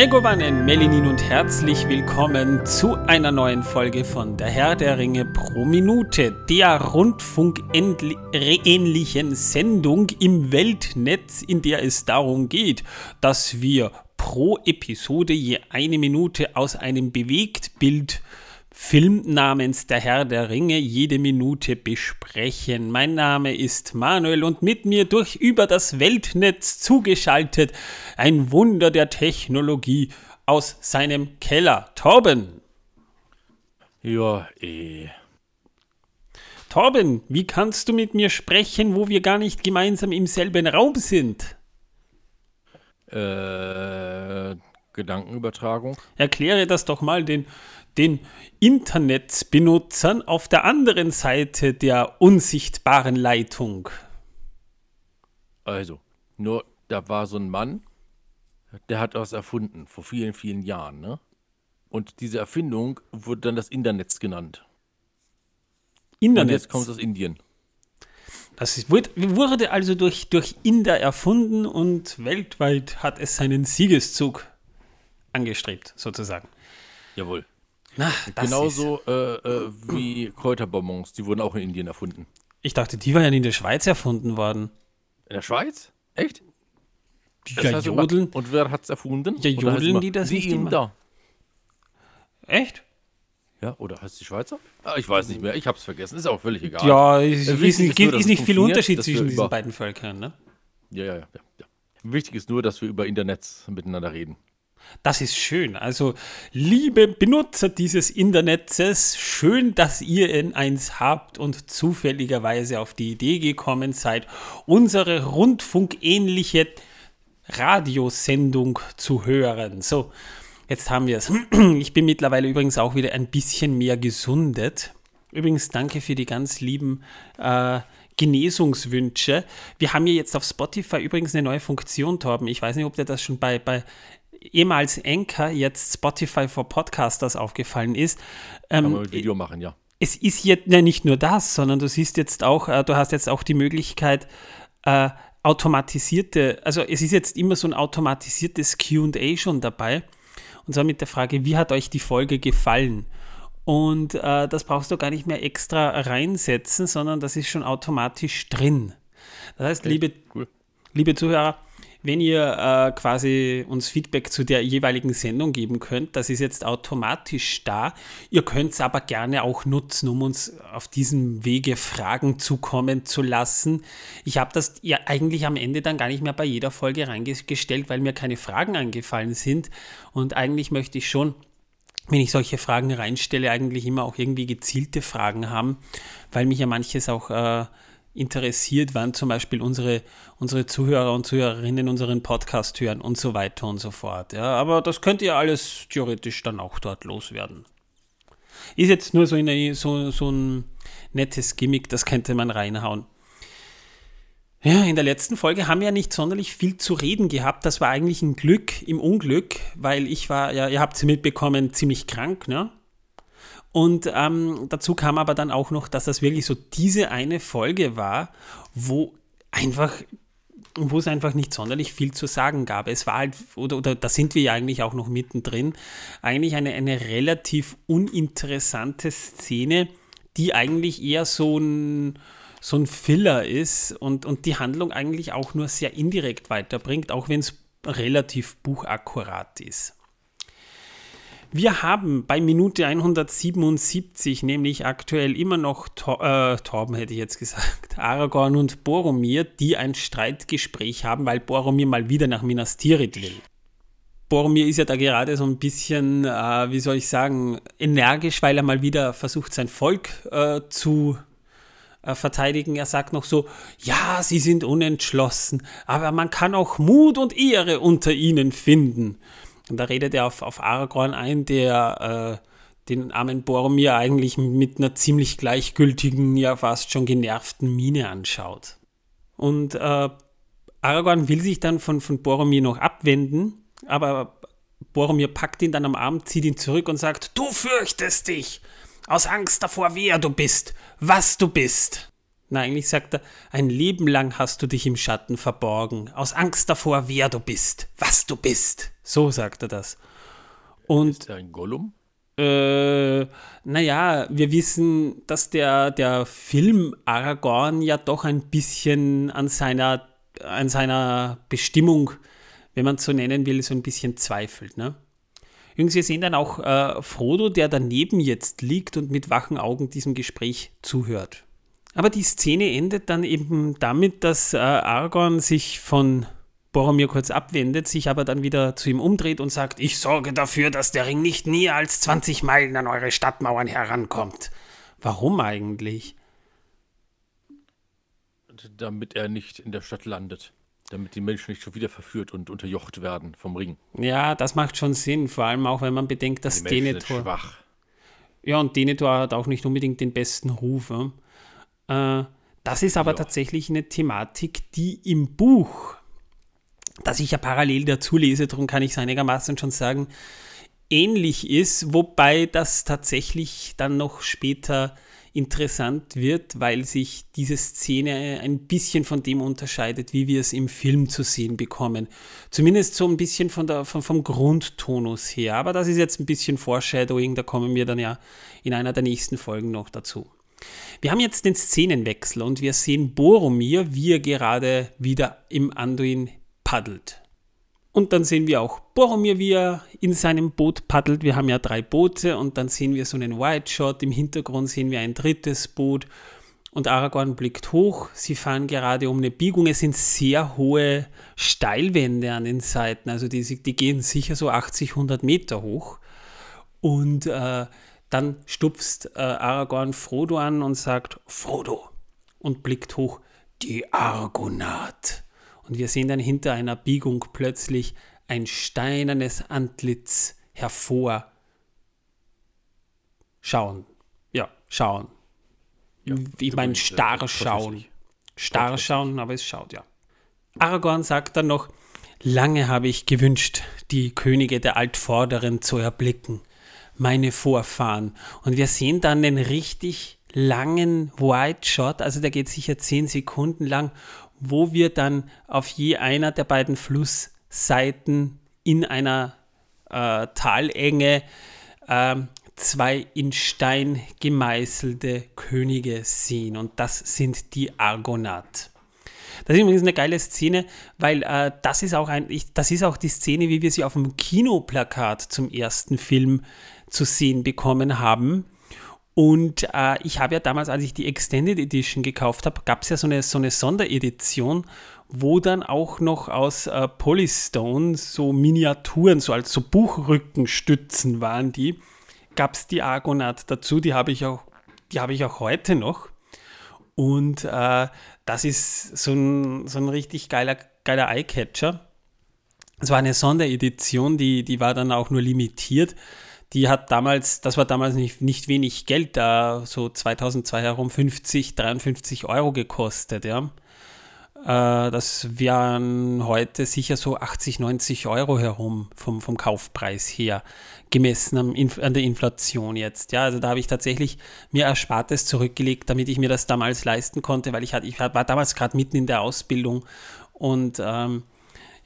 Megowannen, Melinin und herzlich willkommen zu einer neuen Folge von Der Herr der Ringe pro Minute, der rundfunkähnlichen Sendung im Weltnetz, in der es darum geht, dass wir pro Episode je eine Minute aus einem Bewegtbild Film namens Der Herr der Ringe jede Minute besprechen. Mein Name ist Manuel und mit mir durch über das Weltnetz zugeschaltet ein Wunder der Technologie aus seinem Keller. Torben. Ja, eh. Torben, wie kannst du mit mir sprechen, wo wir gar nicht gemeinsam im selben Raum sind? Äh, Gedankenübertragung. Erkläre das doch mal den den Internetbenutzern auf der anderen Seite der unsichtbaren Leitung? Also, nur da war so ein Mann, der hat was erfunden vor vielen, vielen Jahren, ne? Und diese Erfindung wurde dann das Internet genannt. Internet. Und jetzt kommt es aus Indien. Das wurde also durch, durch Inder erfunden und weltweit hat es seinen Siegeszug angestrebt, sozusagen. Jawohl. Ach, Genauso äh, äh, wie Kräuterbonbons, die wurden auch in Indien erfunden. Ich dachte, die waren ja in der Schweiz erfunden worden. In der Schweiz? Echt? Ja, das jodeln. Und wer hat es erfunden? Ja, jodeln die das die nicht immer? Da. Echt? Ja, oder heißt die Schweizer? Ah, ich weiß nicht mehr, ich hab's vergessen, ist auch völlig egal. Ja, es ist, ist, nicht, ist nicht viel Unterschied zwischen diesen beiden Völkern, ne? Ja, ja, ja, ja. Wichtig ist nur, dass wir über Internet miteinander reden. Das ist schön. Also, liebe Benutzer dieses Internets, schön, dass ihr in eins habt und zufälligerweise auf die Idee gekommen seid, unsere rundfunkähnliche Radiosendung zu hören. So, jetzt haben wir es. Ich bin mittlerweile übrigens auch wieder ein bisschen mehr gesundet. Übrigens, danke für die ganz lieben äh, Genesungswünsche. Wir haben hier jetzt auf Spotify übrigens eine neue Funktion, Torben. Ich weiß nicht, ob dir das schon bei, bei ehemals Anchor, jetzt Spotify for Podcasters aufgefallen ist. Ähm, Kann man ein Video machen, ja. Es ist jetzt ja, nicht nur das, sondern du siehst jetzt auch, äh, du hast jetzt auch die Möglichkeit, äh, automatisierte, also es ist jetzt immer so ein automatisiertes QA schon dabei. Und zwar mit der Frage, wie hat euch die Folge gefallen? Und äh, das brauchst du gar nicht mehr extra reinsetzen, sondern das ist schon automatisch drin. Das heißt, okay, liebe, cool. liebe Zuhörer, wenn ihr äh, quasi uns Feedback zu der jeweiligen Sendung geben könnt, das ist jetzt automatisch da. Ihr könnt es aber gerne auch nutzen, um uns auf diesem Wege Fragen zukommen zu lassen. Ich habe das ja eigentlich am Ende dann gar nicht mehr bei jeder Folge reingestellt, weil mir keine Fragen eingefallen sind. Und eigentlich möchte ich schon wenn ich solche Fragen reinstelle, eigentlich immer auch irgendwie gezielte Fragen haben, weil mich ja manches auch äh, interessiert, wann zum Beispiel unsere, unsere Zuhörer und Zuhörerinnen unseren Podcast hören und so weiter und so fort. Ja, aber das könnt ihr alles theoretisch dann auch dort loswerden. Ist jetzt nur so, eine, so, so ein nettes Gimmick, das könnte man reinhauen. Ja, in der letzten Folge haben wir ja nicht sonderlich viel zu reden gehabt. Das war eigentlich ein Glück im Unglück, weil ich war, ja, ihr habt es mitbekommen, ziemlich krank, ne? Und ähm, dazu kam aber dann auch noch, dass das wirklich so diese eine Folge war, wo einfach wo es einfach nicht sonderlich viel zu sagen gab. Es war halt, oder, oder da sind wir ja eigentlich auch noch mittendrin, eigentlich eine, eine relativ uninteressante Szene, die eigentlich eher so ein, so ein Filler ist und, und die Handlung eigentlich auch nur sehr indirekt weiterbringt, auch wenn es relativ buchakkurat ist. Wir haben bei Minute 177 nämlich aktuell immer noch Tor, äh, Torben, hätte ich jetzt gesagt, Aragorn und Boromir, die ein Streitgespräch haben, weil Boromir mal wieder nach Minas Tirith will. Boromir ist ja da gerade so ein bisschen, äh, wie soll ich sagen, energisch, weil er mal wieder versucht, sein Volk äh, zu äh, verteidigen. Er sagt noch so, ja, sie sind unentschlossen, aber man kann auch Mut und Ehre unter ihnen finden. Und da redet er auf, auf Aragorn ein, der äh, den armen Boromir eigentlich mit einer ziemlich gleichgültigen, ja fast schon genervten Miene anschaut. Und äh, Aragorn will sich dann von, von Boromir noch abwenden, aber Boromir packt ihn dann am Arm, zieht ihn zurück und sagt, du fürchtest dich, aus Angst davor, wer du bist, was du bist. Na, eigentlich sagt er, ein Leben lang hast du dich im Schatten verborgen, aus Angst davor, wer du bist, was du bist. So sagt er das. Und, Ist er ein Gollum? äh, naja, wir wissen, dass der, der Film Aragorn ja doch ein bisschen an seiner, an seiner Bestimmung, wenn man es so nennen will, so ein bisschen zweifelt. Ne? Übrigens, wir sehen dann auch äh, Frodo, der daneben jetzt liegt und mit wachen Augen diesem Gespräch zuhört. Aber die Szene endet dann eben damit, dass äh, Aragorn sich von Boromir kurz abwendet, sich aber dann wieder zu ihm umdreht und sagt, ich sorge dafür, dass der Ring nicht näher als 20 Meilen an eure Stadtmauern herankommt. Warum eigentlich? Damit er nicht in der Stadt landet. Damit die Menschen nicht schon wieder verführt und unterjocht werden vom Ring. Ja, das macht schon Sinn, vor allem auch, wenn man bedenkt, dass Die Menschen sind Denethor... schwach. Ja, und Denethor hat auch nicht unbedingt den besten Ruf. Ja? Äh, das ist aber Ja. tatsächlich eine Thematik, die im Buch, das ich ja parallel dazu lese, darum kann ich es einigermaßen schon sagen, ähnlich ist, wobei das tatsächlich dann noch später interessant wird, weil sich diese Szene ein bisschen von dem unterscheidet, wie wir es im Film zu sehen bekommen. Zumindest so ein bisschen von der, von, vom Grundtonus her. Aber das ist jetzt ein bisschen Foreshadowing, da kommen wir dann ja in einer der nächsten Folgen noch dazu. Wir haben jetzt den Szenenwechsel und wir sehen Boromir, wie er gerade wieder im Anduin paddelt. Und dann sehen wir auch Boromir, wie er in seinem Boot paddelt. Wir haben ja drei Boote und dann sehen wir so einen Wide Shot. Im Hintergrund sehen wir ein drittes Boot und Aragorn blickt hoch. Sie fahren gerade um eine Biegung. Es sind sehr hohe Steilwände an den Seiten. Also die, die gehen sicher so 80, 100 Meter hoch. Und äh, dann stupst äh, Aragorn Frodo an und sagt, Frodo, und blickt hoch, die Argonath. Und wir sehen dann hinter einer Biegung plötzlich ein steinernes Antlitz hervor. Schauen. Ja, schauen. Ja, ich meine, äh, starr schauen. Starr schauen, aber es schaut, ja. Aragorn sagt dann noch, lange habe ich gewünscht, die Könige der Altvorderen zu erblicken, meine Vorfahren. Und wir sehen dann den richtig langen Wide Shot, also der geht sicher zehn Sekunden lang, wo wir dann auf je einer der beiden Flussseiten in einer äh, Talenge ähm, zwei in Stein gemeißelte Könige sehen. Und das sind die Argonath. Das ist übrigens eine geile Szene, weil äh, das ist auch ein, ich, das ist auch die Szene, wie wir sie auf dem Kinoplakat zum ersten Film zu sehen bekommen haben. Und äh, ich habe ja damals, als ich die Extended Edition gekauft habe, gab es ja so eine, so eine Sonderedition, wo dann auch noch aus äh, Polystone so Miniaturen, so als so Buchrückenstützen waren die, gab es die Argonath dazu, die habe ich auch, die habe ich auch heute noch. Und äh, das ist so ein, so ein richtig geiler, geiler Eyecatcher. Es war eine Sonderedition, die, die war dann auch nur limitiert. Die hat damals, das war damals nicht, nicht wenig Geld, da so 2002 herum 50, 53 Euro gekostet, ja. Äh, das wären heute sicher so 80, 90 Euro herum vom, vom Kaufpreis her, gemessen am, an der Inflation jetzt. Ja, also da habe ich tatsächlich mir Erspartes zurückgelegt, damit ich mir das damals leisten konnte, weil ich, hatte, ich war damals gerade mitten in der Ausbildung und ähm,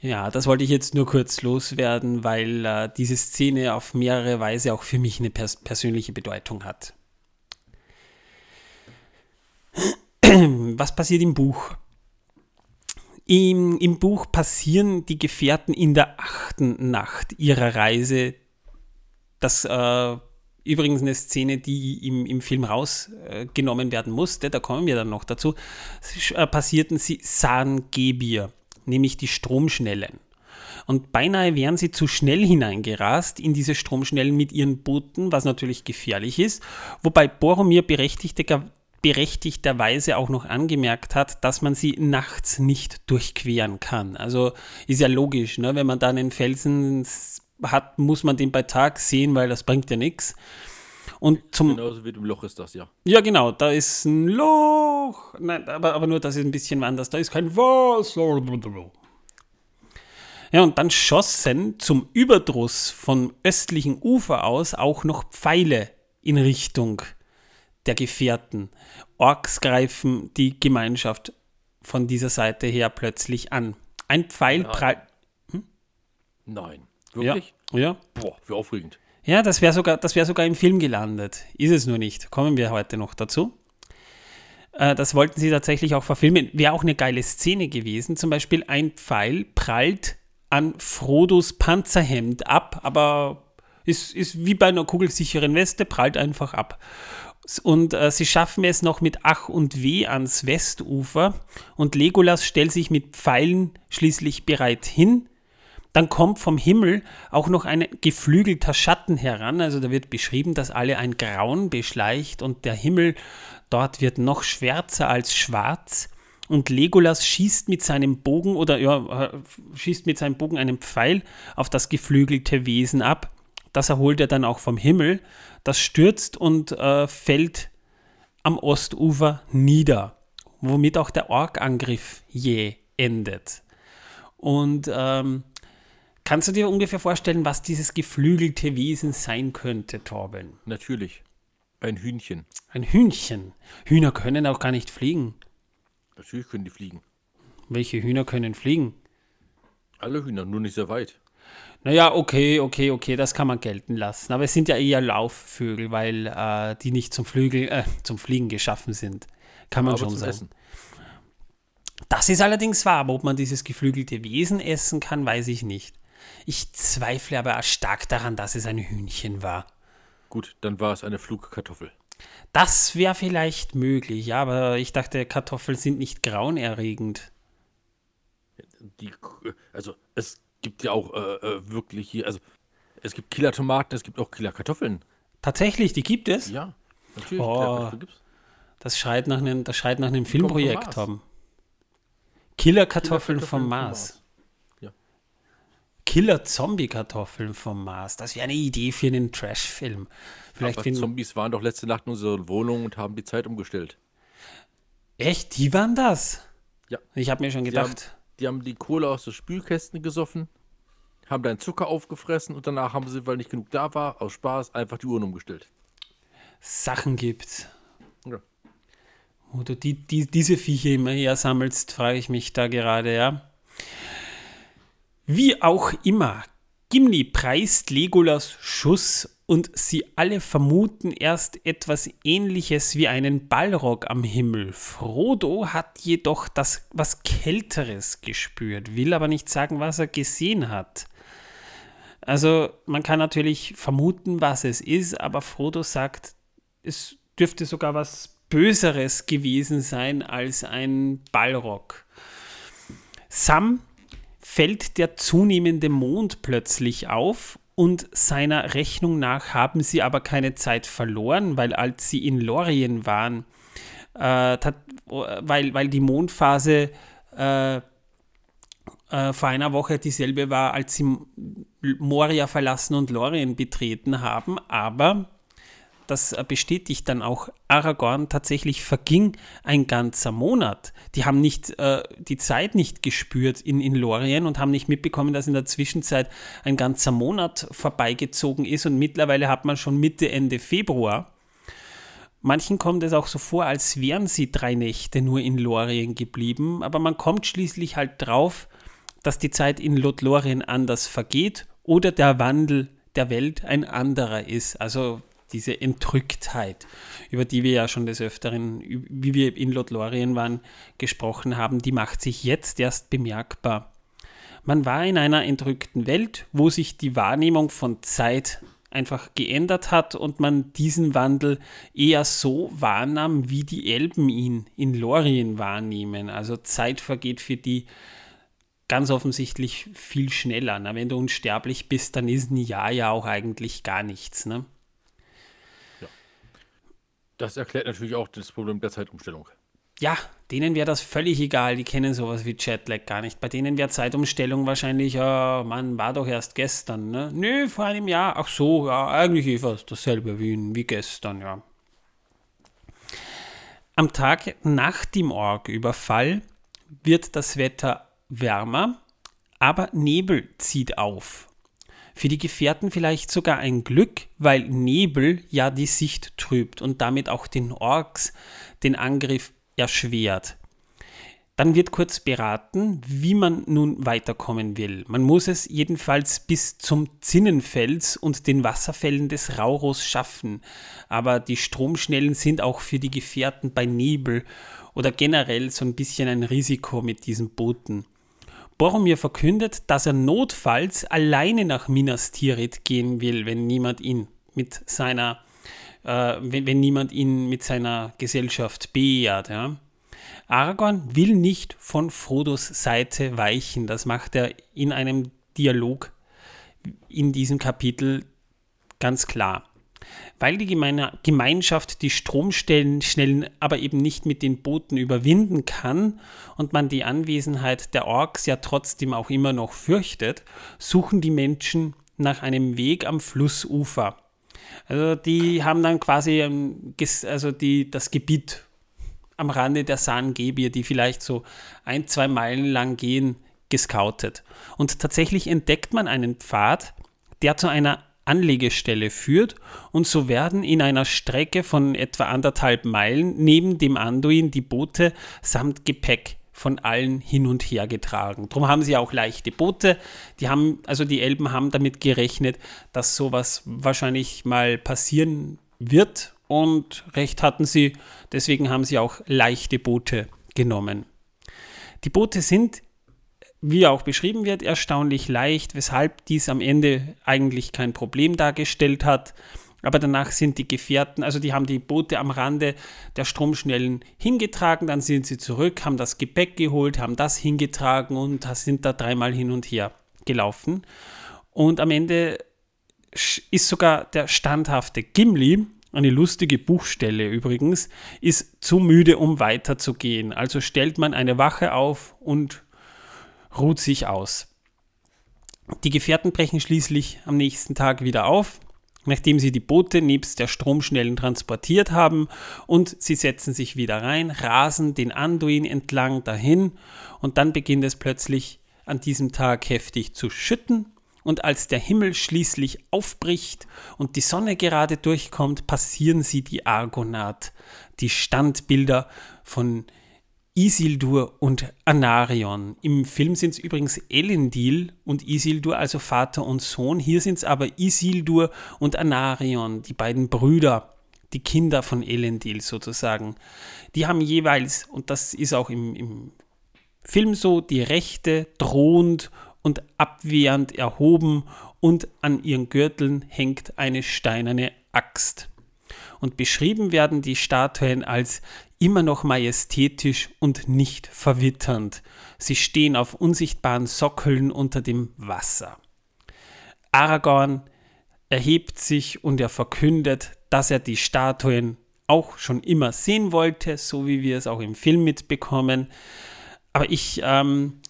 ja, das wollte ich jetzt nur kurz loswerden, weil äh, diese Szene auf mehrere Weise auch für mich eine pers persönliche Bedeutung hat. Was passiert im Buch? Im, Im Buch passieren die Gefährten in der achten Nacht ihrer Reise. Das äh, übrigens eine Szene, die im, im Film rausgenommen werden musste, da kommen wir dann noch dazu, äh, passierten sie San Gebir, nämlich die Stromschnellen. Und beinahe wären sie zu schnell hineingerast in diese Stromschnellen mit ihren Booten, was natürlich gefährlich ist, wobei Boromir berechtigter, berechtigterweise auch noch angemerkt hat, dass man sie nachts nicht durchqueren kann. Also ist ja logisch, ne? wenn man da einen Felsen hat, muss man den bei Tag sehen, weil das bringt ja nichts. Und zum. Genauso wie im Loch ist das, ja. Ja, genau, da ist ein Loch. Nein, aber, aber nur, das ist ein bisschen anders. Da ist kein Wasser. Ja, und dann schossen zum Überdruss vom östlichen Ufer aus auch noch Pfeile in Richtung der Gefährten. Orks greifen die Gemeinschaft von dieser Seite her plötzlich an. Ein Pfeil Ja. prallt. Nein. Ja, Wirklich? ja. Boah, wie aufregend. Ja, das wäre sogar, wär sogar im Film gelandet. Ist es nur nicht. Kommen wir heute noch dazu. Äh, das wollten sie tatsächlich auch verfilmen. Wäre auch eine geile Szene gewesen. Zum Beispiel ein Pfeil prallt an Frodos Panzerhemd ab, aber ist, ist wie bei einer kugelsicheren Weste, prallt einfach ab. Und äh, sie schaffen es noch mit Ach und Weh ans Westufer und Legolas stellt sich mit Pfeilen schließlich bereit hin. Dann kommt vom Himmel auch noch ein geflügelter Schatten heran. Also da wird beschrieben, dass alle ein Grauen beschleicht und der Himmel dort wird noch schwärzer als schwarz. Und Legolas schießt mit seinem Bogen oder ja, äh, schießt mit seinem Bogen einen Pfeil auf das geflügelte Wesen ab. Das erholt er dann auch vom Himmel. Das stürzt und äh, fällt am Ostufer nieder, womit auch der Orkangriff jäh endet. Und ähm, kannst du dir ungefähr vorstellen, was dieses geflügelte Wesen sein könnte, Torben? Natürlich. Ein Hühnchen. Ein Hühnchen. Hühner können auch gar nicht fliegen. Natürlich können die fliegen. Welche Hühner können fliegen? Alle Hühner, nur nicht sehr weit. Naja, okay, okay, okay, das kann man gelten lassen. Aber es sind ja eher Laufvögel, weil äh, die nicht zum Flügel, äh, zum Fliegen geschaffen sind. Kann man Aber schon sagen. Das ist allerdings wahr, aber ob man dieses geflügelte Wesen essen kann, weiß ich nicht. Ich zweifle aber stark daran, dass es ein Hühnchen war. Gut, dann war es eine Flugkartoffel. Das wäre vielleicht möglich, ja, aber ich dachte, Kartoffeln sind nicht grauenerregend. Die, also es gibt ja auch äh, äh, wirklich hier, also es gibt Killer-Tomaten, es gibt auch Killer-Kartoffeln. Tatsächlich, die gibt es. Ja, natürlich. Oh. Das schreit nach einem, das schreit nach einem vom Filmprojekt haben. Killer-Kartoffeln vom Mars. Killer-Zombie-Kartoffeln vom Mars. Das wäre eine Idee für einen Trash-Film. Vielleicht Aber finden. Zombies waren doch letzte Nacht in unserer Wohnung und haben die Zeit umgestellt. Echt? Die waren das? Ja. Ich habe mir schon Die haben, gedacht. die haben die Kohle aus den Spülkästen gesoffen, haben deinen Zucker aufgefressen und danach haben sie, weil nicht genug da war, aus Spaß einfach die Uhren umgestellt. Sachen gibt. Ja. Wo du die, die, diese Viecher immer her sammelst, frage ich mich da gerade, ja. Wie auch immer, Gimli preist Legolas Schuss und sie alle vermuten erst etwas ähnliches wie einen Ballrock am Himmel. Frodo hat jedoch das was Kälteres gespürt, will aber nicht sagen, was er gesehen hat. Also man kann natürlich vermuten, was es ist, aber Frodo sagt, es dürfte sogar was Böseres gewesen sein als ein Ballrock. Sam fällt der zunehmende Mond plötzlich auf und seiner Rechnung nach haben sie aber keine Zeit verloren, weil als sie in Lorien waren, äh, tat, weil, weil die Mondphase äh, äh, vor einer Woche dieselbe war, als sie Moria verlassen und Lorien betreten haben, aber das bestätigt dann auch Aragorn, tatsächlich verging ein ganzer Monat. Die haben nicht äh, die Zeit nicht gespürt in, in Lorien und haben nicht mitbekommen, dass in der Zwischenzeit ein ganzer Monat vorbeigezogen ist und mittlerweile hat man schon Mitte, Ende Februar. Manchen kommt es auch so vor, als wären sie drei Nächte nur in Lorien geblieben, aber man kommt schließlich halt drauf, dass die Zeit in Lothlorien anders vergeht oder der Wandel der Welt ein anderer ist. Also diese Entrücktheit, über die wir ja schon des Öfteren, wie wir in Lothlorien waren, gesprochen haben, die macht sich jetzt erst bemerkbar. Man war in einer entrückten Welt, wo sich die Wahrnehmung von Zeit einfach geändert hat und man diesen Wandel eher so wahrnahm, wie die Elben ihn in Lorien wahrnehmen. Also Zeit vergeht für die ganz offensichtlich viel schneller. Na, wenn du unsterblich bist, dann ist ein Jahr ja auch eigentlich gar nichts. Ne? Das erklärt natürlich auch das Problem der Zeitumstellung. Ja, denen wäre das völlig egal. Die kennen sowas wie Jetlag gar nicht. Bei denen wäre Zeitumstellung wahrscheinlich, ja, Mann, war doch erst gestern. Ne? Nö, vor einem Jahr. Ach so, ja, eigentlich ist fast dasselbe wie, wie gestern, ja. Am Tag nach dem Org-Überfall wird das Wetter wärmer, aber Nebel zieht auf. Für die Gefährten vielleicht sogar ein Glück, weil Nebel ja die Sicht trübt und damit auch den Orks den Angriff erschwert. Dann wird kurz beraten, wie man nun weiterkommen will. Man muss es jedenfalls bis zum Zinnenfels und den Wasserfällen des Rauros schaffen. Aber die Stromschnellen sind auch für die Gefährten bei Nebel oder generell so ein bisschen ein Risiko mit diesen Booten. Boromir verkündet, dass er notfalls alleine nach Minas Tirith gehen will, wenn niemand ihn mit seiner, äh, wenn, wenn, niemand ihn mit seiner Gesellschaft beehrt. Ja. Aragorn will nicht von Frodos Seite weichen. Das macht er in einem Dialog in diesem Kapitel ganz klar. Weil die Gemeine Gemeinschaft die Stromstellen aber eben nicht mit den Booten überwinden kann und man die Anwesenheit der Orks ja trotzdem auch immer noch fürchtet, suchen die Menschen nach einem Weg am Flussufer. Also die haben dann quasi ähm, also die, das Gebiet am Rande der Sangebir, die vielleicht so ein, zwei Meilen lang gehen, gescoutet. Und tatsächlich entdeckt man einen Pfad, der zu einer Anlegestelle führt und so werden in einer Strecke von etwa anderthalb Meilen neben dem Anduin die Boote samt Gepäck von allen hin und her getragen. Darum haben sie auch leichte Boote. Die haben, also die Elben haben damit gerechnet, dass sowas wahrscheinlich mal passieren wird und recht hatten sie. Deswegen haben sie auch leichte Boote genommen. Die Boote sind wie auch beschrieben wird, erstaunlich leicht, weshalb dies am Ende eigentlich kein Problem dargestellt hat. Aber danach sind die Gefährten, also die haben die Boote am Rande der Stromschnellen hingetragen, dann sind sie zurück, haben das Gepäck geholt, haben das hingetragen und sind da dreimal hin und her gelaufen. Und am Ende ist sogar der standhafte Gimli, eine lustige Buchstelle übrigens, ist zu müde, um weiterzugehen. Also stellt man eine Wache auf und ruht sich aus. Die Gefährten brechen schließlich am nächsten Tag wieder auf, nachdem sie die Boote nebst der Stromschnellen transportiert haben und sie setzen sich wieder rein, rasen den Anduin entlang dahin und dann beginnt es plötzlich an diesem Tag heftig zu schütten und als der Himmel schließlich aufbricht und die Sonne gerade durchkommt, passieren sie die Argonath, die Standbilder von Isildur und Anarion. Im Film sind es übrigens Elendil und Isildur, also Vater und Sohn. Hier sind es aber Isildur und Anarion, die beiden Brüder, die Kinder von Elendil sozusagen. Die haben jeweils, und das ist auch im, im Film so, die Rechte drohend und abwehrend erhoben und an ihren Gürteln hängt eine steinerne Axt. Und beschrieben werden die Statuen als immer noch majestätisch und nicht verwitternd. Sie stehen auf unsichtbaren Sockeln unter dem Wasser. Aragorn erhebt sich und er verkündet, dass er die Statuen auch schon immer sehen wollte, so wie wir es auch im Film mitbekommen. Aber ich, ähm,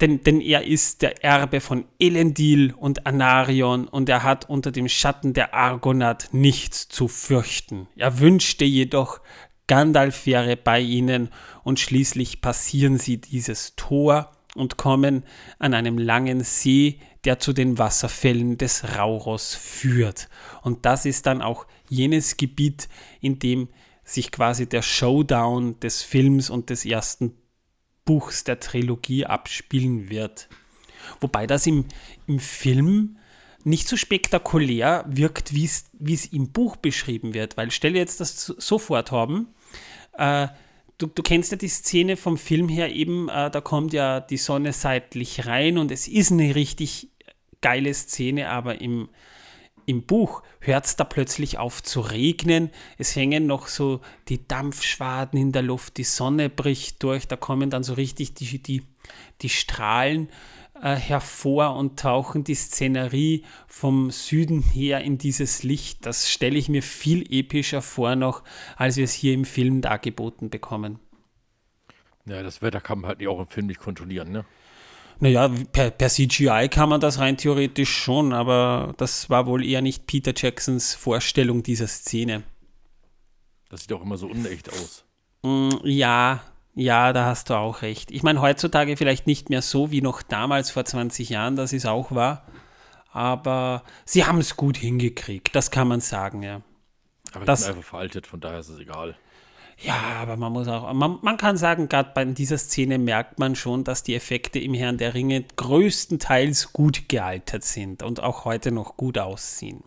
denn, denn er ist der Erbe von Elendil und Anarion und er hat unter dem Schatten der Argonath nichts zu fürchten. Er wünschte jedoch, Gandalf wäre bei ihnen und schließlich passieren sie dieses Tor und kommen an einem langen See, der zu den Wasserfällen des Rauros führt. Und das ist dann auch jenes Gebiet, in dem sich quasi der Showdown des Films und des ersten Buchs der Trilogie abspielen wird. Wobei das im, im Film nicht so spektakulär wirkt, wie es im Buch beschrieben wird. Weil stell dir jetzt das so vor, Torben, äh, du, du, kennst ja die Szene vom Film her eben, äh, da kommt ja die Sonne seitlich rein und es ist eine richtig geile Szene, aber im, im Buch hört es da plötzlich auf zu regnen. Es hängen noch so die Dampfschwaden in der Luft, die Sonne bricht durch, da kommen dann so richtig die, die, die Strahlen äh, hervor und tauchen die Szenerie vom Süden her in dieses Licht. Das stelle ich mir viel epischer vor noch, als wir es hier im Film dargeboten bekommen. Ja, das Wetter kann man halt auch im Film nicht kontrollieren, ne? Naja, per, per CGI kann man das rein theoretisch schon, aber das war wohl eher nicht Peter Jacksons Vorstellung dieser Szene. Das sieht auch immer so unecht aus. Mm, ja, ja, da hast du auch recht. Ich meine, heutzutage vielleicht nicht mehr so wie noch damals vor 20 Jahren, dass es auch war. aber sie haben es gut hingekriegt, das kann man sagen, ja. Aber Das- das ist einfach veraltet, von daher ist es egal. Ja, aber man muss auch, man, man kann sagen, gerade bei dieser Szene merkt man schon, dass die Effekte im Herrn der Ringe größtenteils gut gealtert sind und auch heute noch gut aussehen.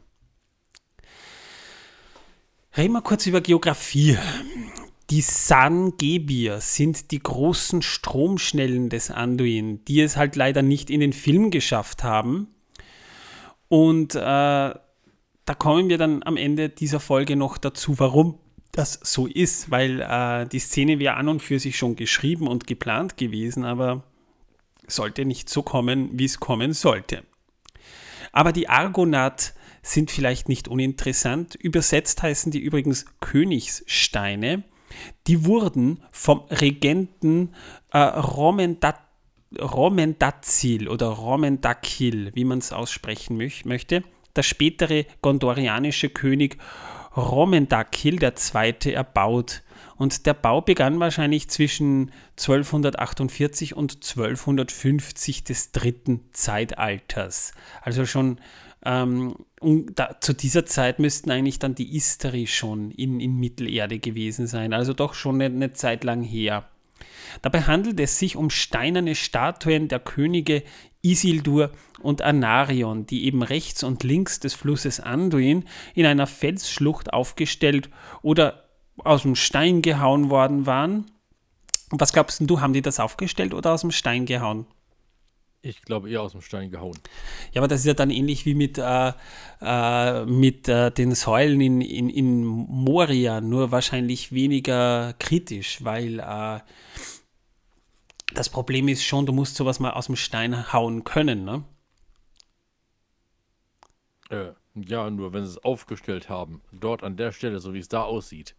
Reden wir kurz über Geografie. Die San-Gebir sind die großen Stromschnellen des Anduin, die es halt leider nicht in den Film geschafft haben. Und äh, da kommen wir dann am Ende dieser Folge noch dazu, warum das so ist, weil äh, die Szene wäre an und für sich schon geschrieben und geplant gewesen, aber sollte nicht so kommen, wie es kommen sollte. Aber die Argonath sind vielleicht nicht uninteressant. Übersetzt heißen die übrigens Königssteine. Die wurden vom Regenten äh, Romendat Romendazil oder Romendakil, wie man es aussprechen möch möchte, der spätere gondorianische König Romendakil II. erbaut. Und der Bau begann wahrscheinlich zwischen 1248 und 1250 des dritten Zeitalters. Also schon ähm, da, zu dieser Zeit müssten eigentlich dann die Istari schon in, in Mittelerde gewesen sein. Also doch schon eine, eine Zeit lang her. Dabei handelt es sich um steinerne Statuen der Könige Isildur und Anarion, die eben rechts und links des Flusses Anduin in einer Felsschlucht aufgestellt oder aus dem Stein gehauen worden waren. Was glaubst du, haben die das aufgestellt oder aus dem Stein gehauen? Ich glaube eher aus dem Stein gehauen. Ja, aber das ist ja dann ähnlich wie mit, äh, äh, mit äh, den Säulen in, in, in Moria, nur wahrscheinlich weniger kritisch, weil äh, das Problem ist schon, du musst sowas mal aus dem Stein hauen können, ne? Äh, ja, nur wenn sie es aufgestellt haben, dort an der Stelle, so wie es da aussieht,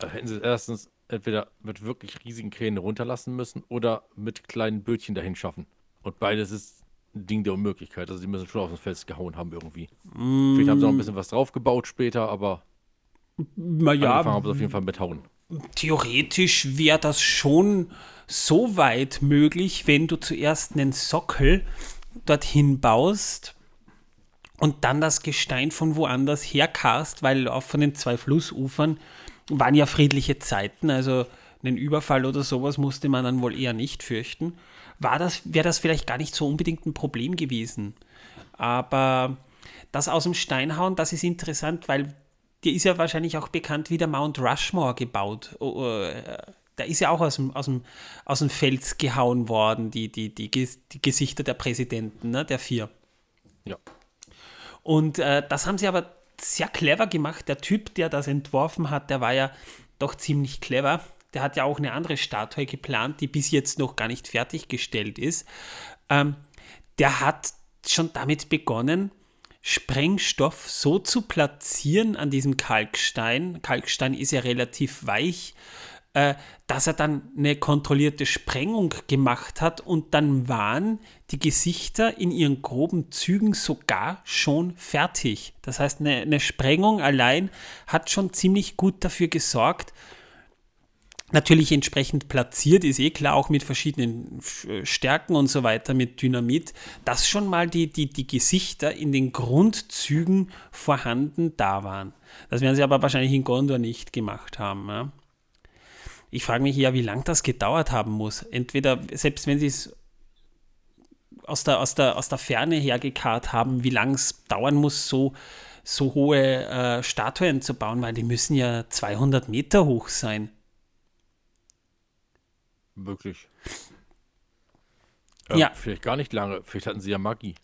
hätten sie es erstens entweder mit wirklich riesigen Kränen runterlassen müssen oder mit kleinen Bötchen dahin schaffen. Und beides ist ein Ding der Unmöglichkeit. Also die müssen schon auf das Fels gehauen haben irgendwie. Vielleicht haben sie noch ein bisschen was draufgebaut später, aber Na angefangen haben sie auf jeden Fall mit Hauen. Theoretisch wäre das schon so weit möglich, wenn du zuerst einen Sockel dorthin baust und dann das Gestein von woanders herkarst, weil auch von den zwei Flussufern waren ja friedliche Zeiten, also einen Überfall oder sowas musste man dann wohl eher nicht fürchten. War das, wäre das vielleicht gar nicht so unbedingt ein Problem gewesen. Aber das aus dem Stein hauen, das ist interessant, weil dir ist ja wahrscheinlich auch bekannt, wie der Mount Rushmore gebaut. Oh, äh, Der ist ja auch aus dem, aus dem, aus dem Fels gehauen worden, die, die, die, die Gesichter der Präsidenten, ne, der vier. Ja. Und äh, das haben sie aber sehr clever gemacht. Der Typ, der das entworfen hat, der war ja doch ziemlich clever. Der hat ja auch eine andere Statue geplant, die bis jetzt noch gar nicht fertiggestellt ist. Ähm, der hat schon damit begonnen, Sprengstoff so zu platzieren an diesem Kalkstein. Kalkstein ist ja relativ weich, äh, dass er dann eine kontrollierte Sprengung gemacht hat und dann waren die Gesichter in ihren groben Zügen sogar schon fertig. Das heißt, eine, eine Sprengung allein hat schon ziemlich gut dafür gesorgt, natürlich entsprechend platziert, ist eh klar, auch mit verschiedenen äh, Stärken und so weiter, mit Dynamit, dass schon mal die, die, die Gesichter in den Grundzügen vorhanden da waren. Das werden sie aber wahrscheinlich in Gondor nicht gemacht haben. Ja. Ich frage mich ja, wie lange das gedauert haben muss. Entweder, selbst wenn sie es aus der, aus der, aus der Ferne hergekarrt haben, wie lange es dauern muss, so, so hohe äh, Statuen zu bauen, weil die müssen ja 200 Meter hoch sein. Möglich. Ähm, Ja. Vielleicht gar nicht lange. Vielleicht hatten sie ja Magie.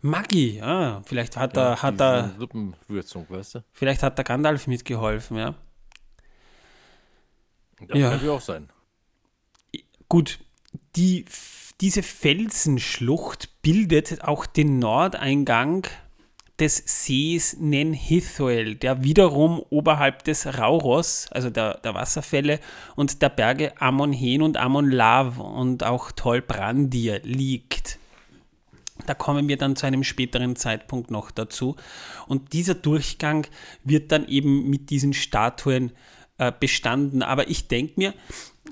Maggi, ja, vielleicht hat Ja, er, hat er, Suppenwürzung, weißt du? vielleicht hat der Gandalf mitgeholfen, ja. Das Ja. kann natürlich auch sein. Gut, die, diese Felsenschlucht bildet auch den Nordeingang des Sees Nenhithoel, der wiederum oberhalb des Rauros, also der, der Wasserfälle und der Berge Amon-Hen und Amon-Lav und auch Tolbrandir liegt. Da kommen wir dann zu einem späteren Zeitpunkt noch dazu. Und dieser Durchgang wird dann eben mit diesen Statuen äh, bestanden. Aber ich denke mir,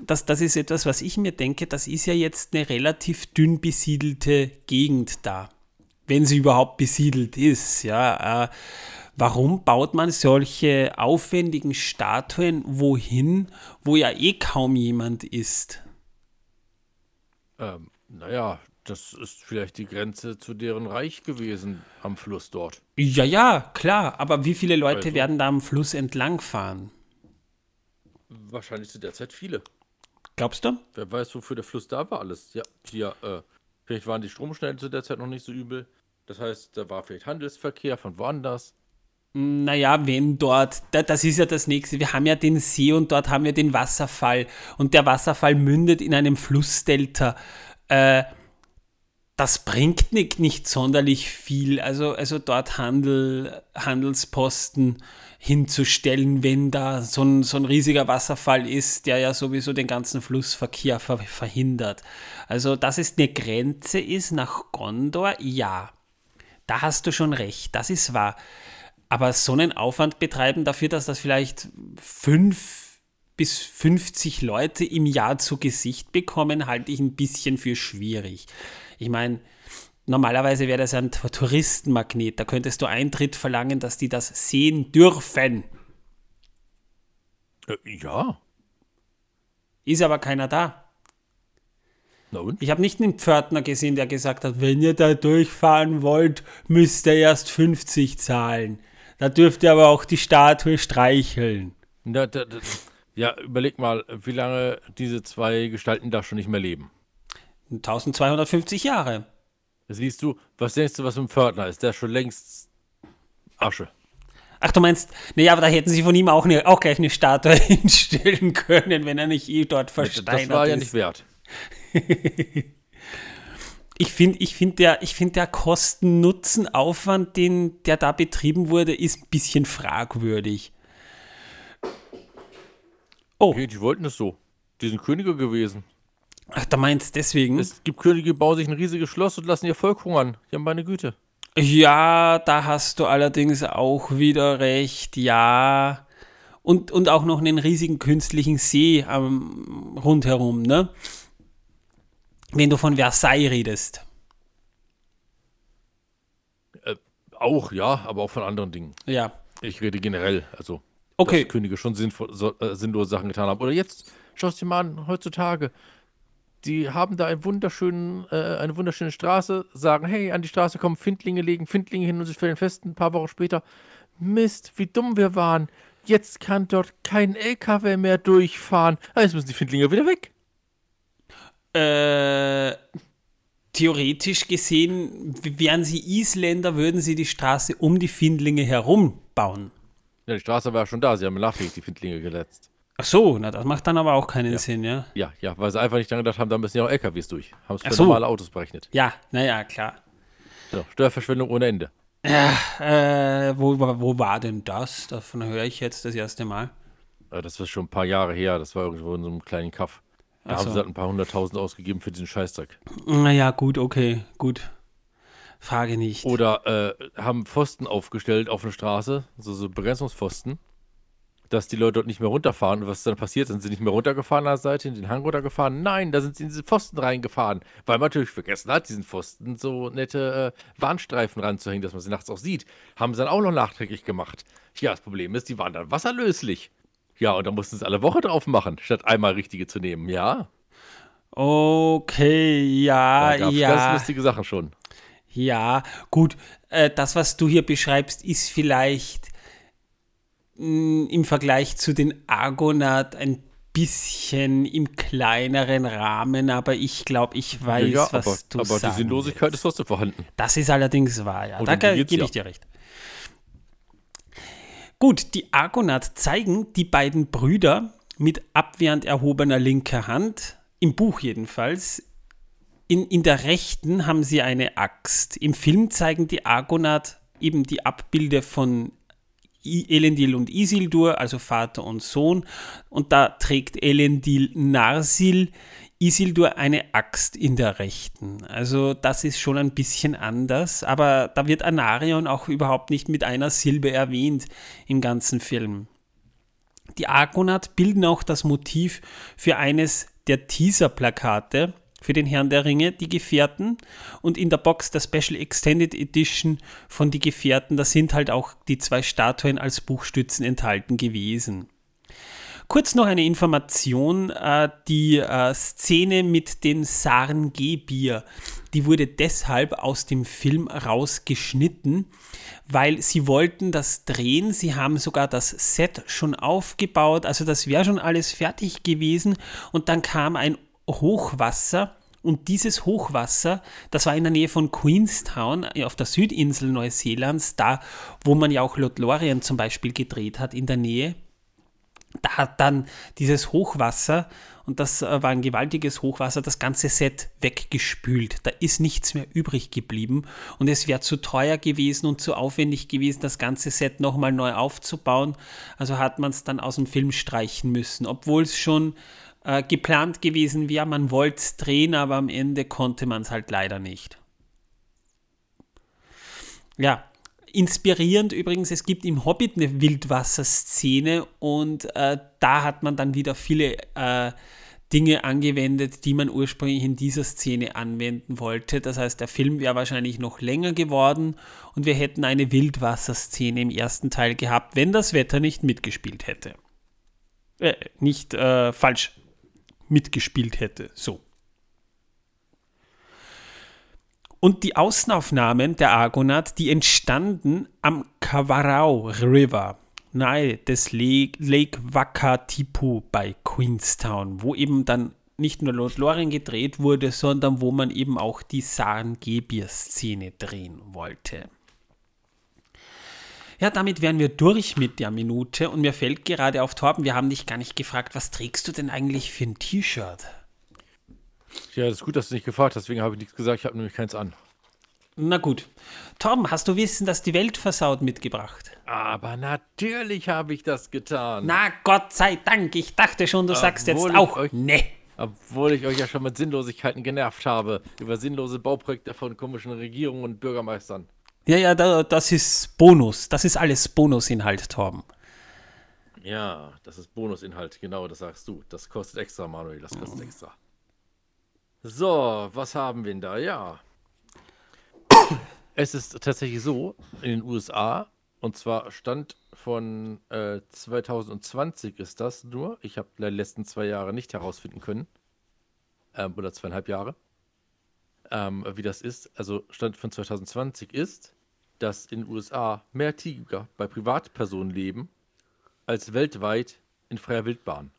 dass das ist etwas, was ich mir denke, das ist ja jetzt eine relativ dünn besiedelte Gegend da. Wenn sie überhaupt besiedelt ist. Ja, äh, warum baut man solche aufwendigen Statuen wohin, wo ja eh kaum jemand ist? Ähm, naja, das ist vielleicht die Grenze zu deren Reich gewesen am Fluss dort. Ja, ja, klar. Aber wie viele Leute Also. werden da am Fluss entlang fahren? Wahrscheinlich zu der Zeit viele. Glaubst du? Wer weiß, wofür der Fluss da war alles. Ja, hier, äh, vielleicht waren die Stromschnellen zu der Zeit noch nicht so übel. Das heißt, da war vielleicht Handelsverkehr von woanders. Naja, wenn dort, da, das ist ja das nächste. Wir haben ja den See und dort haben wir den Wasserfall. Und der Wasserfall mündet in einem Flussdelta. Äh, das bringt nicht, nicht sonderlich viel. Also, also dort Handel, Handelsposten hinzustellen, wenn da so ein, so ein riesiger Wasserfall ist, der ja sowieso den ganzen Flussverkehr ver verhindert. Also, dass es eine Grenze ist nach Gondor, ja. Da hast du schon recht, das ist wahr. Aber so einen Aufwand betreiben dafür, dass das vielleicht fünf bis 50 Leute im Jahr zu Gesicht bekommen, halte ich ein bisschen für schwierig. Ich meine, normalerweise wäre das ein Touristenmagnet. Da könntest du Eintritt verlangen, dass die das sehen dürfen. Äh, ja. Ist aber keiner da. Und? Ich habe nicht einen Pförtner gesehen, der gesagt hat, wenn ihr da durchfahren wollt, müsst ihr erst 50 zahlen. Da dürft ihr aber auch die Statue streicheln. Na, da, da, ja, überleg mal, wie lange diese zwei Gestalten da schon nicht mehr leben. 1250 Jahre. Siehst du, was denkst du, was ein Pförtner ist? Der ist schon längst Asche. Ach, du meinst, naja, aber da hätten sie von ihm auch, eine, auch gleich eine Statue hinstellen können, wenn er nicht eh dort versteinert Das war ja ist. nicht wert. Ich finde, ich find der, ich find der Kosten-Nutzen-Aufwand, den, der da betrieben wurde, ist ein bisschen fragwürdig. Oh, Okay, die wollten es so. Die sind Könige gewesen. Ach, da meinst deswegen? Es gibt Könige, die bauen sich ein riesiges Schloss und lassen ihr Volk hungern. Die haben meine Güte. Ja, da hast du allerdings auch wieder recht, ja. Und, und auch noch einen riesigen künstlichen See ähm, rundherum, ne? Wenn du von Versailles redest. Auch, ja, aber auch von anderen Dingen. Ja. Ich rede generell, also, Okay. dass Könige schon sinnvoll, so, äh, sinnlose Sachen getan haben. Oder jetzt, schau es dir mal an, heutzutage. Die haben da einen wunderschönen, äh, eine wunderschöne Straße, sagen, hey, an die Straße kommen Findlinge, legen Findlinge hin und sich stellen fest, ein paar Wochen später, Mist, wie dumm wir waren. Jetzt kann dort kein LKW mehr durchfahren. Ah, Jetzt müssen die Findlinge wieder weg. Äh, theoretisch gesehen, wären sie Isländer, würden sie die Straße um die Findlinge herum bauen. Ja, die Straße war ja schon da, sie haben nachträglich die Findlinge gesetzt. Ach so, na, das macht dann aber auch keinen Sinn, ja? Ja, ja, weil sie einfach nicht dran gedacht haben, da müssen ja auch LKWs durch. Haben es für so. normale Autos berechnet. Ja, naja, klar. So, Steuerverschwendung ohne Ende. Äh, wo, war- wo war denn das? Davon höre ich jetzt das erste Mal. Das ist schon ein paar Jahre her, das war irgendwo in so einem kleinen Kaff. Da Ach haben so. sie halt ein paar hunderttausend ausgegeben für diesen Scheißdreck. Naja, gut, okay, gut. Frage nicht. Oder äh, haben Pfosten aufgestellt auf eine Straße, so, so Begrenzungspfosten, dass die Leute dort nicht mehr runterfahren. Und was ist dann passiert? Sind sie nicht mehr runtergefahren an der Seite, in den Hang runtergefahren? Nein, da sind sie in diese Pfosten reingefahren, weil man natürlich vergessen hat, diesen Pfosten so nette äh, Warnstreifen ranzuhängen, dass man sie nachts auch sieht. Haben sie dann auch noch nachträglich gemacht. Ja, das Problem ist, die waren dann wasserlöslich. Ja, und da mussten sie alle Woche drauf machen, statt einmal richtige zu nehmen. Ja, Okay, ja, da es ganz ja. lustige Sachen schon. Ja, gut. Äh, das, was du hier beschreibst, ist vielleicht im Vergleich zu den Argonaut ein bisschen im kleineren Rahmen, aber ich glaube, ich weiß, ja, was aber, du aber die sagen Sinnlosigkeit willst. ist trotzdem vorhanden. Das ist allerdings wahr, ja. Und Da die gebe ja. ich dir recht. Gut, die Argonaut zeigen die beiden Brüder mit abwehrend erhobener linker Hand, im Buch jedenfalls. In, in der rechten haben sie eine Axt. Im Film zeigen die Argonaut eben die Abbilder von Elendil und Isildur, also Vater und Sohn. Und da trägt Elendil Narsil, Isildur eine Axt in der rechten. Also das ist schon ein bisschen anders, aber da wird Anarion auch überhaupt nicht mit einer Silbe erwähnt im ganzen Film. Die Argonaut bilden auch das Motiv für eines der Teaser-Plakate für den Herrn der Ringe, die Gefährten. Und in der Box der Special Extended Edition von die Gefährten, da sind halt auch die zwei Statuen als Buchstützen enthalten gewesen. Kurz noch eine Information, äh, die äh, Szene mit den Sarngebier, die wurde deshalb aus dem Film rausgeschnitten, weil sie wollten das drehen, sie haben sogar das Set schon aufgebaut, also das wäre schon alles fertig gewesen und dann kam ein Hochwasser und dieses Hochwasser, das war in der Nähe von Queenstown auf der Südinsel Neuseelands, da wo man ja auch Lothlorien zum Beispiel gedreht hat in der Nähe da hat dann dieses Hochwasser, und das äh, war ein gewaltiges Hochwasser, das ganze Set weggespült. Da ist nichts mehr übrig geblieben und es wäre zu teuer gewesen und zu aufwendig gewesen, das ganze Set nochmal neu aufzubauen. Also hat man es dann aus dem Film streichen müssen, obwohl es schon äh, geplant gewesen wäre. Man wollte es drehen, aber am Ende konnte man es halt leider nicht. Ja, Inspirierend übrigens, es gibt im Hobbit eine Wildwasserszene und äh, da hat man dann wieder viele äh, Dinge angewendet, die man ursprünglich in dieser Szene anwenden wollte. Das heißt, der Film wäre wahrscheinlich noch länger geworden und wir hätten eine Wildwasserszene im ersten Teil gehabt, wenn das Wetter nicht mitgespielt hätte. Äh, nicht äh, falsch mitgespielt hätte. So. Und die Außenaufnahmen der Argonaut, die entstanden am Kawarau River, nahe des Lake, Lake Wakatipu bei Queenstown, wo eben dann nicht nur Lord Lorien gedreht wurde, sondern wo man eben auch die San-Gebir-Szene drehen wollte. Ja, damit wären wir durch mit der Minute und mir fällt gerade auf, Torben, wir haben dich gar nicht gefragt, was trägst du denn eigentlich für ein T-Shirt? Ja, das ist gut, dass du nicht gefragt hast, deswegen habe ich nichts gesagt, ich habe nämlich keins an. Na gut. Tom, hast du Wissen, dass die Welt versaut mitgebracht? Aber natürlich habe ich das getan. Na Gott sei Dank, ich dachte schon, du sagst jetzt auch euch, nee. Obwohl ich euch ja schon mit Sinnlosigkeiten genervt habe, über sinnlose Bauprojekte von komischen Regierungen und Bürgermeistern. Ja, ja, das ist Bonus. Das ist alles Bonusinhalt, Torben. Ja, das ist Bonusinhalt, genau, das sagst du. Das kostet extra, Manuel, das kostet extra. So, was haben wir denn da? Ja. Es ist tatsächlich so, in den USA, und zwar Stand von äh, 2020 ist das nur. Ich habe die letzten zwei Jahre nicht herausfinden können. Ähm, oder zweieinhalb Jahre. Ähm, wie das ist. Also Stand von 2020 ist, dass in den USA mehr Tiger bei Privatpersonen leben, als weltweit in freier Wildbahn.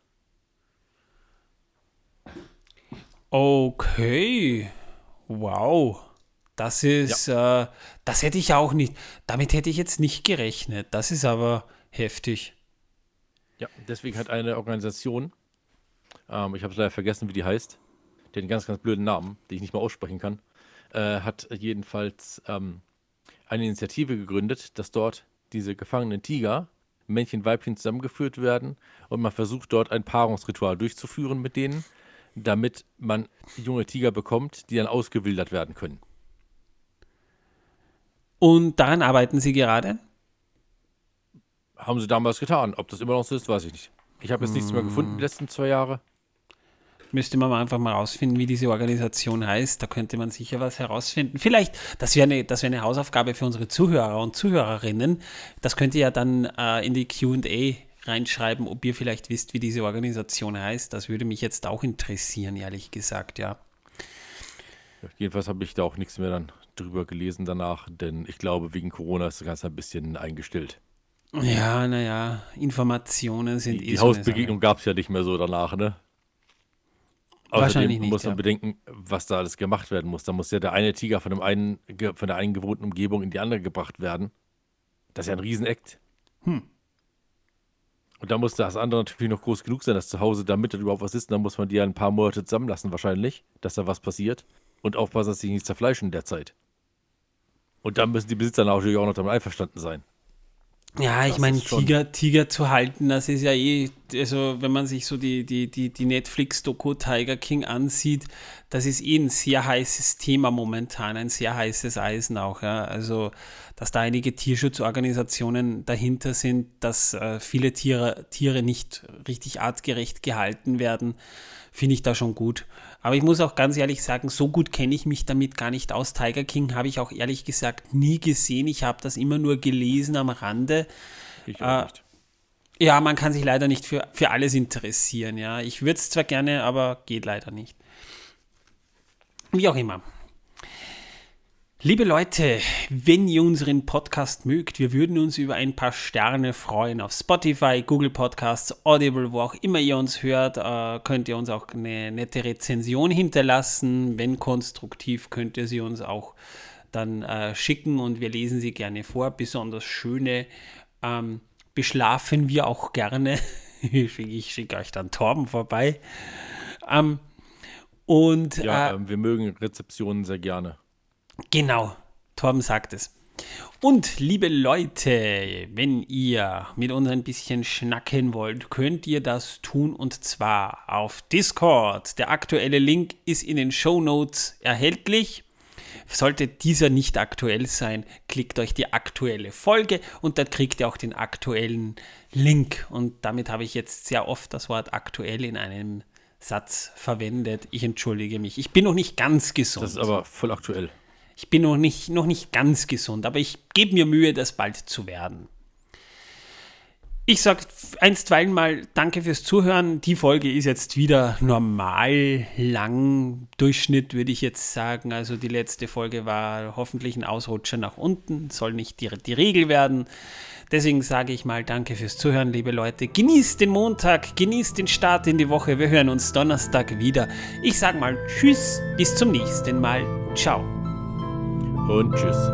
Okay. Wow. Das ist, ja. äh, das hätte ich auch nicht, damit hätte ich jetzt nicht gerechnet. Das ist aber heftig. Ja, deswegen hat eine Organisation, ähm, ich habe es leider vergessen, wie die heißt, den ganz, ganz blöden Namen, den ich nicht mal aussprechen kann, äh, hat jedenfalls ähm, eine Initiative gegründet, dass dort diese gefangenen Tiger, Männchen, Weibchen zusammengeführt werden und man versucht dort ein Paarungsritual durchzuführen mit denen damit man junge Tiger bekommt, die dann ausgewildert werden können. Und daran arbeiten Sie gerade? Haben Sie damals getan. Ob das immer noch so ist, weiß ich nicht. Ich habe jetzt nichts mehr gefunden die letzten zwei Jahre. Müsste man einfach mal rausfinden, wie diese Organisation heißt. Da könnte man sicher was herausfinden. Vielleicht, das wäre eine, wär eine Hausaufgabe für unsere Zuhörer und Zuhörerinnen. Das könnt ihr ja dann äh, in die QA reinschreiben, ob ihr vielleicht wisst, wie diese Organisation heißt. Das würde mich jetzt auch interessieren, ehrlich gesagt, ja. ja jedenfalls habe ich da auch nichts mehr dann drüber gelesen danach, denn ich glaube, wegen Corona ist das Ganze ein bisschen eingestellt. Ja, naja, Informationen sind die, eh Die so Hausbegegnung gab es ja nicht mehr so danach, ne? Wahrscheinlich nicht, muss man ja. bedenken, was da alles gemacht werden muss. Da muss ja der eine Tiger von, dem einen, von der einen gewohnten Umgebung in die andere gebracht werden. Das ist ja ein Riesenakt. Hm. Und da muss das andere natürlich noch groß genug sein, dass zu Hause, damit da überhaupt was ist, dann muss man die ja ein paar Monate zusammenlassen, wahrscheinlich, dass da was passiert. Und aufpassen, dass sie nicht zerfleischen in der Zeit. Und dann müssen die Besitzer natürlich auch noch damit einverstanden sein. Ja, ich meine, Tiger, Tiger zu halten, das ist ja eh, also wenn man sich so die, die, die, die Netflix-Doku Tiger King ansieht, das ist eh ein sehr heißes Thema momentan, ein sehr heißes Eisen auch. Ja. Also, dass da einige Tierschutzorganisationen dahinter sind, dass äh, viele Tiere, Tiere nicht richtig artgerecht gehalten werden, finde ich da schon gut. Aber ich muss auch ganz ehrlich sagen, so gut kenne ich mich damit gar nicht aus. Tiger King habe ich auch ehrlich gesagt nie gesehen. Ich habe das immer nur gelesen am Rande. Ich auch Äh, nicht. Ja, man kann sich leider nicht für, für alles interessieren. Ja, ich würde es zwar gerne, aber geht leider nicht. Wie auch immer. Liebe Leute, wenn ihr unseren Podcast mögt, wir würden uns über ein paar Sterne freuen auf Spotify, Google Podcasts, Audible, wo auch immer ihr uns hört, äh, könnt ihr uns auch eine nette Rezension hinterlassen. Wenn konstruktiv, könnt ihr sie uns auch dann äh, schicken und wir lesen sie gerne vor. Besonders schöne ähm, beschlafen wir auch gerne. ich schicke schick euch dann Torben vorbei. Ähm, und Ja, äh, ähm, wir mögen Rezeptionen sehr gerne. Genau, Torben sagt es. Und liebe Leute, wenn ihr mit uns ein bisschen schnacken wollt, könnt ihr das tun und zwar auf Discord. Der aktuelle Link ist in den Show Notes erhältlich. Sollte dieser nicht aktuell sein, klickt euch die aktuelle Folge und dann kriegt ihr auch den aktuellen Link. Und damit habe ich jetzt sehr oft das Wort aktuell in einem Satz verwendet. Ich entschuldige mich. Ich bin noch nicht ganz gesund. Das ist aber voll aktuell. Ich bin noch nicht, noch nicht ganz gesund, aber ich gebe mir Mühe, das bald zu werden. Ich sage einstweilen mal Danke fürs Zuhören. Die Folge ist jetzt wieder normal lang. Durchschnitt würde ich jetzt sagen. Also die letzte Folge war hoffentlich ein Ausrutscher nach unten. Soll nicht die, die Regel werden. Deswegen sage ich mal Danke fürs Zuhören, liebe Leute. Genießt den Montag, genießt den Start in die Woche. Wir hören uns Donnerstag wieder. Ich sage mal Tschüss, bis zum nächsten Mal. Ciao und tschüss.